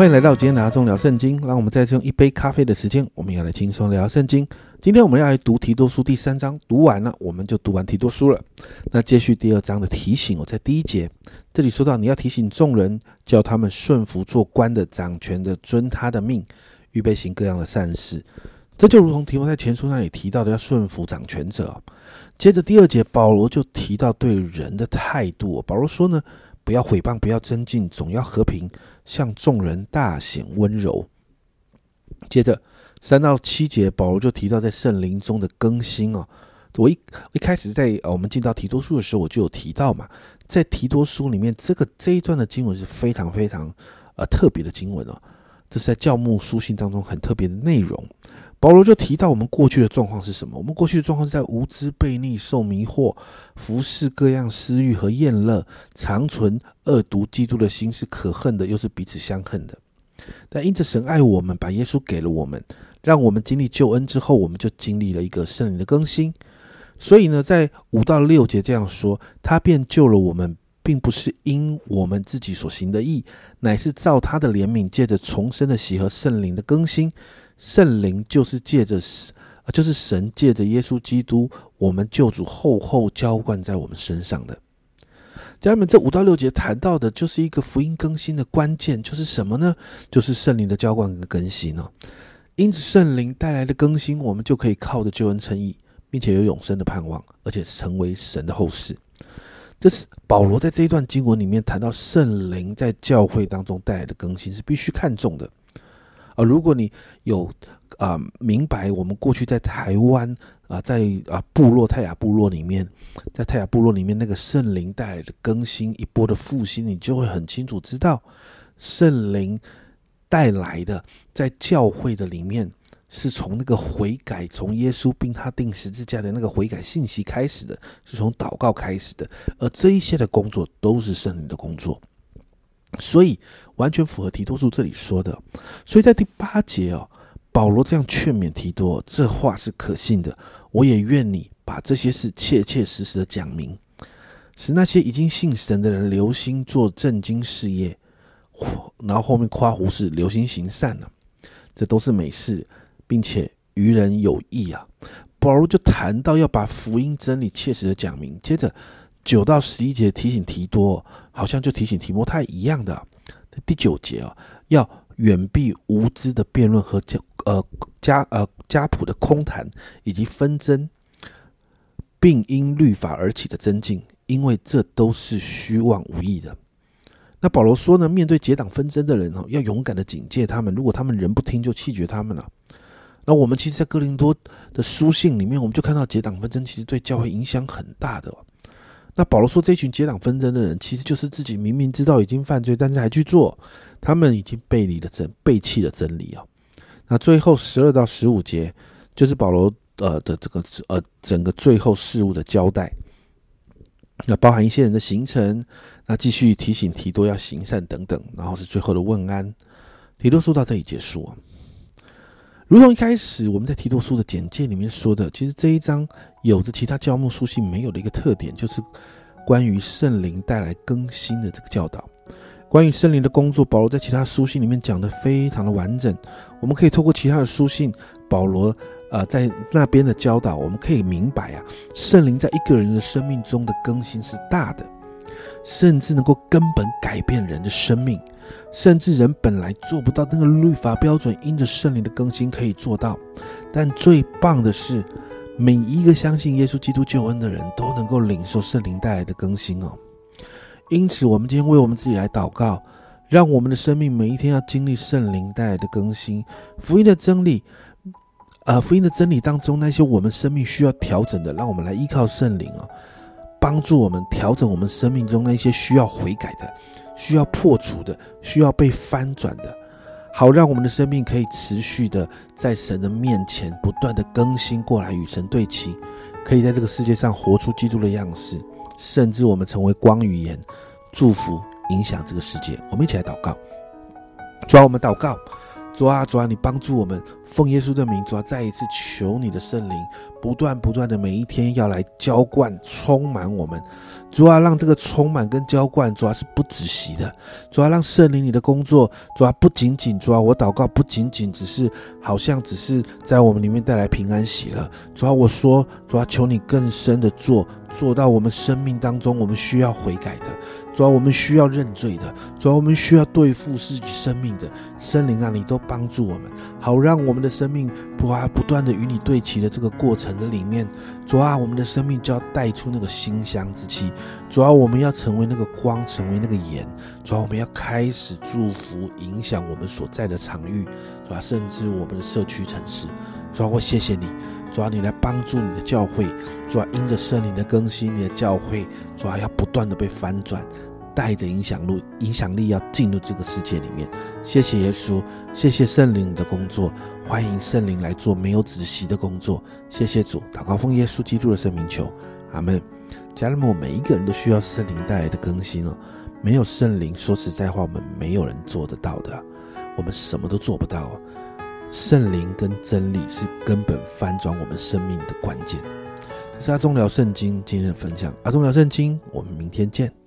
欢迎来到今天拿中聊圣经。让我们再次用一杯咖啡的时间，我们要来轻松聊圣经。今天我们要来读提多书第三章，读完了我们就读完提多书了。那接续第二章的提醒，我在第一节这里说到，你要提醒众人，叫他们顺服做官的、掌权的，遵他的命，预备行各样的善事。这就如同提摩在前书那里提到的，要顺服掌权者。接着第二节，保罗就提到对人的态度。保罗说呢，不要毁谤，不要增进，总要和平，向众人大显温柔。接着三到七节，保罗就提到在圣灵中的更新哦。我一一开始在我们进到提多书的时候，我就有提到嘛，在提多书里面，这个这一段的经文是非常非常呃特别的经文哦，这是在教牧书信当中很特别的内容。保罗就提到我们过去的状况是什么？我们过去的状况是在无知、悖逆、受迷惑、服侍各样私欲和厌乐，长存恶毒、基督的心是可恨的，又是彼此相恨的。但因着神爱我们，把耶稣给了我们，让我们经历救恩之后，我们就经历了一个圣灵的更新。所以呢，在五到六节这样说，他便救了我们，并不是因我们自己所行的义，乃是照他的怜悯，借着重生的喜和圣灵的更新。圣灵就是借着就是神借着耶稣基督，我们救主厚厚浇灌在我们身上的。家人们，这五到六节谈到的就是一个福音更新的关键，就是什么呢？就是圣灵的浇灌跟更新呢。因此，圣灵带来的更新，我们就可以靠着救恩称义，并且有永生的盼望，而且成为神的后世。这是保罗在这一段经文里面谈到圣灵在教会当中带来的更新，是必须看重的。啊，如果你有啊明白我们过去在台湾啊，在啊部落泰雅部落里面，在泰雅部落里面那个圣灵带来的更新一波的复兴，你就会很清楚知道圣灵带来的在教会的里面是从那个悔改，从耶稣并他定十字架的那个悔改信息开始的，是从祷告开始的，而这一些的工作都是圣灵的工作。所以完全符合提多书这里说的，所以在第八节哦，保罗这样劝勉提多，这话是可信的。我也愿你把这些事切切实实的讲明，使那些已经信神的人留心做正经事业，然后后面夸胡是留心行善了，这都是美事，并且于人有益啊。保罗就谈到要把福音真理切实的讲明，接着。九到十一节提醒提多，好像就提醒提摩太一样的。第九节啊，要远避无知的辩论和家呃家呃家谱的空谈以及纷争，并因律法而起的增进，因为这都是虚妄无益的。那保罗说呢，面对结党纷争的人哦，要勇敢的警戒他们，如果他们人不听，就弃绝他们了。那我们其实，在哥林多的书信里面，我们就看到结党纷争其实对教会影响很大的。那保罗说，这群结党纷争的人，其实就是自己明明知道已经犯罪，但是还去做，他们已经背离了真，背弃了真理啊。那最后十二到十五节，就是保罗呃的这个呃整个最后事物的交代，那包含一些人的行程，那继续提醒提多要行善等等，然后是最后的问安。提多书到这里结束啊。如同一开始我们在提多书的简介里面说的，其实这一章有着其他教牧书信没有的一个特点，就是关于圣灵带来更新的这个教导。关于圣灵的工作，保罗在其他书信里面讲的非常的完整。我们可以透过其他的书信，保罗呃在那边的教导，我们可以明白啊，圣灵在一个人的生命中的更新是大的，甚至能够根本改变人的生命。甚至人本来做不到那个律法标准，因着圣灵的更新可以做到。但最棒的是，每一个相信耶稣基督救恩的人都能够领受圣灵带来的更新哦。因此，我们今天为我们自己来祷告，让我们的生命每一天要经历圣灵带来的更新。福音的真理，呃，福音的真理当中那些我们生命需要调整的，让我们来依靠圣灵哦，帮助我们调整我们生命中那些需要悔改的。需要破除的，需要被翻转的，好让我们的生命可以持续的在神的面前不断的更新过来，与神对齐，可以在这个世界上活出基督的样式，甚至我们成为光与盐，祝福影响这个世界。我们一起来祷告，主啊，我们祷告，主啊，主啊，你帮助我们，奉耶稣的名，主啊，再一次求你的圣灵，不断不断的每一天要来浇灌充满我们。主啊，让这个充满跟浇灌，主啊是不止息的。主啊让圣灵你的工作，主啊不仅仅主啊我祷告，不仅仅只是好像只是在我们里面带来平安喜乐。主啊我说，主啊求你更深的做，做到我们生命当中我们需要悔改的。主要我们需要认罪的，主要我们需要对付自己生命的森林啊，你都帮助我们，好让我们的生命不啊不断的与你对齐的这个过程的里面，主啊，我们的生命就要带出那个馨香之气，主要我们要成为那个光，成为那个盐，主要我们要开始祝福影响我们所在的场域，主要甚至我们的社区城市，主要我谢谢你。主要你来帮助你的教会，主要因着圣灵的更新，你的教会主要要不断的被翻转，带着影响力，影响力要进入这个世界里面。谢谢耶稣，谢谢圣灵的工作，欢迎圣灵来做没有止息的工作。谢谢主，祷告奉耶稣基督的圣名求，阿门。家人们，我每一个人都需要圣灵带来的更新哦。没有圣灵，说实在话，我们没有人做得到的，我们什么都做不到。圣灵跟真理是根本翻转我们生命的关键。这是阿忠聊圣经今天的分享。阿忠聊圣经，我们明天见。